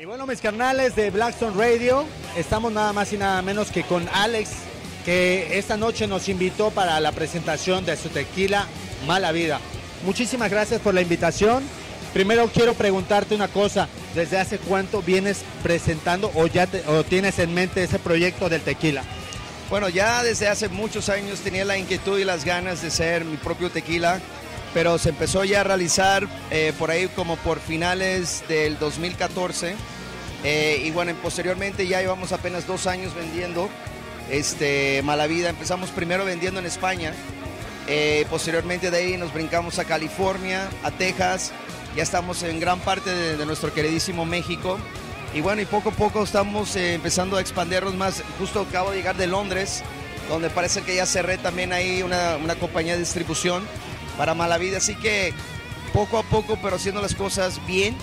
Y bueno, mis carnales de Blackstone Radio, estamos nada más y nada menos que con Alex, que esta noche nos invitó para la presentación de su tequila Mala Vida. Muchísimas gracias por la invitación. Primero quiero preguntarte una cosa, ¿desde hace cuánto vienes presentando o ya o tienes en mente ese proyecto del tequila? Bueno, ya desde hace muchos años tenía la inquietud y las ganas de ser mi propio tequila, pero se empezó ya a realizar eh, por ahí como por finales del 2014. Eh, y bueno, posteriormente ya llevamos apenas dos años vendiendo este, Malavida. Empezamos primero vendiendo en España, eh, posteriormente de ahí nos brincamos a California, a Texas, ya estamos en gran parte de, nuestro queridísimo México. Y bueno, y poco a poco estamos empezando a expandirnos más. Justo acabo de llegar de Londres, donde parece que ya cerré también ahí una, una compañía de distribución para Malavida. Así que poco a poco, pero haciendo las cosas bien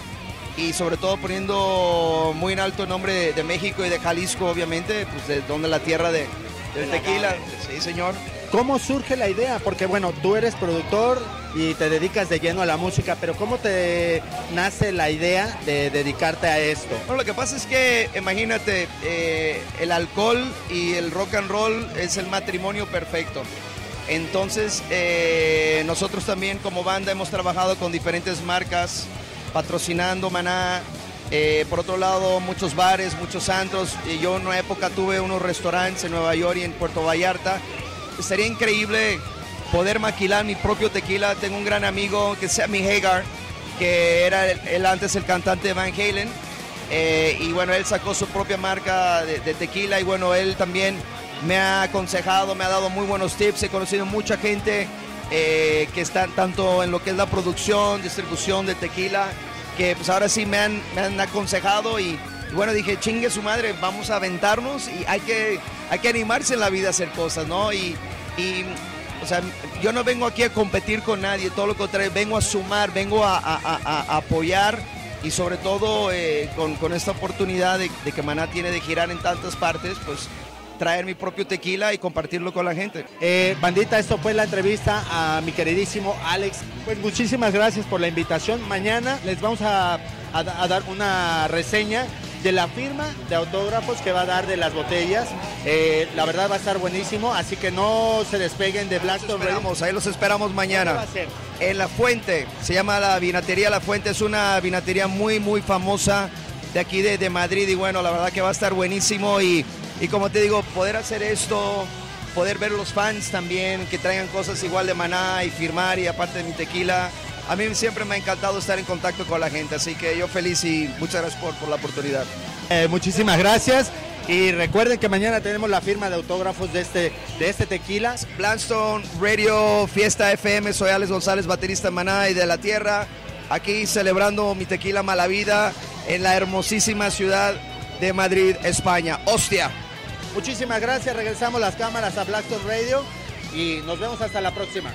y sobre todo poniendo muy en alto el nombre de, México y de Jalisco, obviamente, pues de donde la tierra de, del tequila. Sí, señor. ¿Cómo surge la idea? Porque bueno, tú eres productor y te dedicas de lleno a la música, pero ¿cómo te nace la idea de dedicarte a esto? Bueno, lo que pasa es que, imagínate, eh, el alcohol y el rock and roll es el matrimonio perfecto. Entonces, eh, nosotros también como banda hemos trabajado con diferentes marcas, patrocinando Maná. Eh, por otro lado, muchos bares, muchos antros. Y yo en una época tuve unos restaurantes en Nueva York y en Puerto Vallarta sería increíble poder maquilar mi propio tequila. Tengo un gran amigo que es Sammy Hagar, que era él antes el cantante de Van Halen. Eh, y bueno, él sacó su propia marca de, tequila y bueno, él también me ha aconsejado, me ha dado muy buenos tips. He conocido mucha gente eh, que está tanto en lo que es la producción, distribución de tequila, que pues ahora sí me han, me han aconsejado y, bueno, dije, chingue su madre, vamos a aventarnos y hay que, hay que animarse en la vida a hacer cosas, ¿no? Y, o sea, yo no vengo aquí a competir con nadie, todo lo contrario, vengo a sumar, vengo a, apoyar y sobre todo eh, con, esta oportunidad de, de, que Maná tiene de girar en tantas partes, pues traer mi propio tequila y compartirlo con la gente. Eh, bandita, esto fue la entrevista a mi queridísimo Alex. Pues muchísimas gracias por la invitación. Mañana les vamos a, dar una reseña de la firma de autógrafos que va a dar de las botellas. Eh, la verdad va a estar buenísimo, así que no se despeguen de Blackstone. Vamos, ahí los esperamos mañana. Va a ser? En La Fuente, se llama la vinatería La Fuente, es una vinatería muy, muy famosa de aquí de, de Madrid y bueno, la verdad que va a estar buenísimo y y como te digo, poder hacer esto, poder ver los fans también que traigan cosas igual de maná y firmar y aparte de mi tequila. A mí siempre me ha encantado estar en contacto con la gente, así que yo feliz y muchas gracias por, por la oportunidad. Eh, muchísimas gracias. Y recuerden que mañana tenemos la firma de autógrafos de este, de este tequila. Blandstone Radio, Fiesta FM, soy Alex González, baterista de Maná y de la Tierra. Aquí celebrando mi tequila Malavida en la hermosísima ciudad de Madrid, España. ¡Hostia! Muchísimas gracias, regresamos las cámaras a Blackstone Radio y nos vemos hasta la próxima.